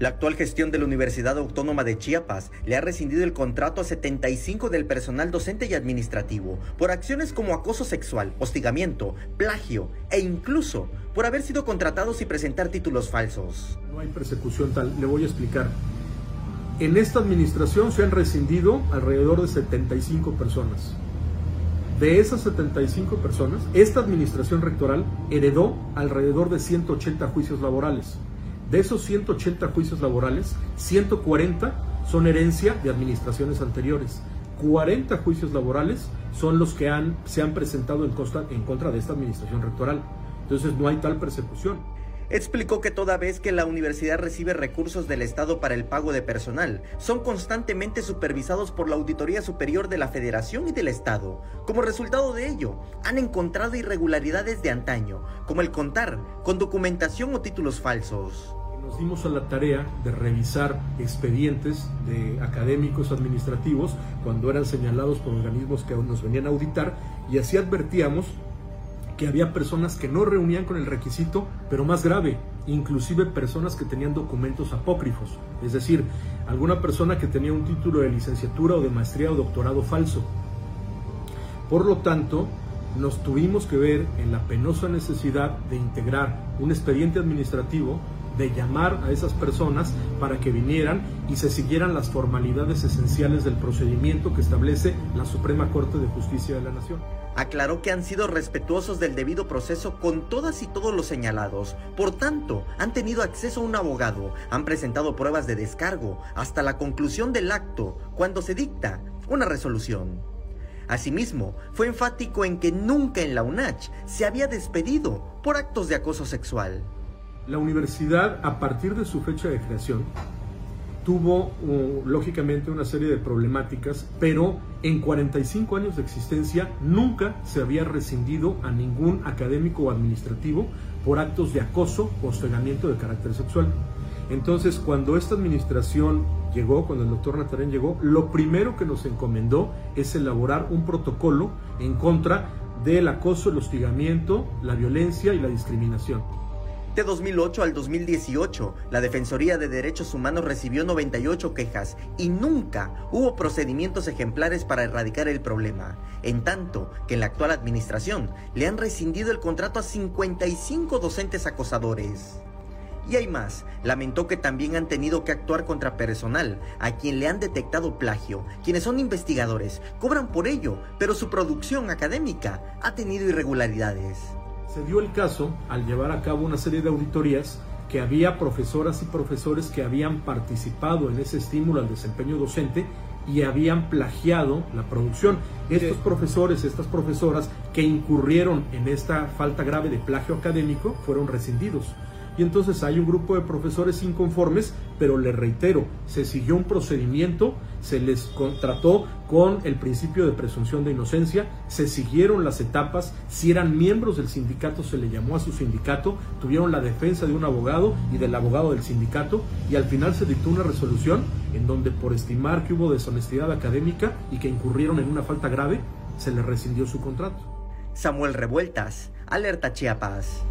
La actual gestión de la Universidad Autónoma de Chiapas le ha rescindido el contrato a 75 del personal docente y administrativo por acciones como acoso sexual, hostigamiento, plagio e incluso por haber sido contratados y presentar títulos falsos. No hay persecución tal, le voy a explicar. En esta administración se han rescindido alrededor de 75 personas. De esas 75 personas, esta administración rectoral heredó alrededor de 180 juicios laborales. De esos 180 juicios laborales, 140 son herencia de administraciones anteriores. 40 juicios laborales son los que se han presentado en, en contra de esta administración rectoral. Entonces no hay tal persecución. Explicó que toda vez que la universidad recibe recursos del Estado para el pago de personal, son constantemente supervisados por la Auditoría Superior de la Federación y del Estado. Como resultado de ello, han encontrado irregularidades de antaño, como el contar con documentación o títulos falsos nos dimos a la tarea de revisar expedientes de académicos administrativos cuando eran señalados por organismos que nos venían a auditar y así advertíamos que había personas que no reunían con el requisito, pero más grave, inclusive personas que tenían documentos apócrifos, es decir, alguna persona que tenía un título de licenciatura o de maestría o doctorado falso. Por lo tanto, nos tuvimos que ver en la penosa necesidad de integrar un expediente administrativo de llamar a esas personas para que vinieran y se siguieran las formalidades esenciales del procedimiento que establece la Suprema Corte de Justicia de la Nación. Aclaró que han sido respetuosos del debido proceso con todas y todos los señalados. Por tanto, han tenido acceso a un abogado, han presentado pruebas de descargo hasta la conclusión del acto, cuando se dicta una resolución. Asimismo, fue enfático en que nunca en la UNACH se había despedido por actos de acoso sexual. La universidad, a partir de su fecha de creación, tuvo uh, lógicamente una serie de problemáticas, pero en 45 años de existencia nunca se había rescindido a ningún académico o administrativo por actos de acoso o hostigamiento de carácter sexual. Entonces, cuando esta administración llegó, cuando el doctor Natarén llegó, lo primero que nos encomendó es elaborar un protocolo en contra del acoso, el hostigamiento, la violencia y la discriminación. De 2008 al 2018, la Defensoría de Derechos Humanos recibió 98 quejas y nunca hubo procedimientos ejemplares para erradicar el problema, en tanto que en la actual administración le han rescindido el contrato a 55 docentes acosadores. Y hay más, lamentó que también han tenido que actuar contra personal, a quien le han detectado plagio, quienes son investigadores, cobran por ello, pero su producción académica ha tenido irregularidades. Se dio el caso, al llevar a cabo una serie de auditorías, que había profesoras y profesores que habían participado en ese estímulo al desempeño docente y habían plagiado la producción. Estos profesores, estas profesoras que incurrieron en esta falta grave de plagio académico fueron rescindidos y entonces hay un grupo de profesores inconformes, pero le reitero, se siguió un procedimiento, se les contrató con el principio de presunción de inocencia, se siguieron las etapas, si eran miembros del sindicato se le llamó a su sindicato, tuvieron la defensa de un abogado y del abogado del sindicato y al final se dictó una resolución en donde por estimar que hubo deshonestidad académica y que incurrieron en una falta grave, se les rescindió su contrato. Samuel Revueltas, Alerta Chiapas.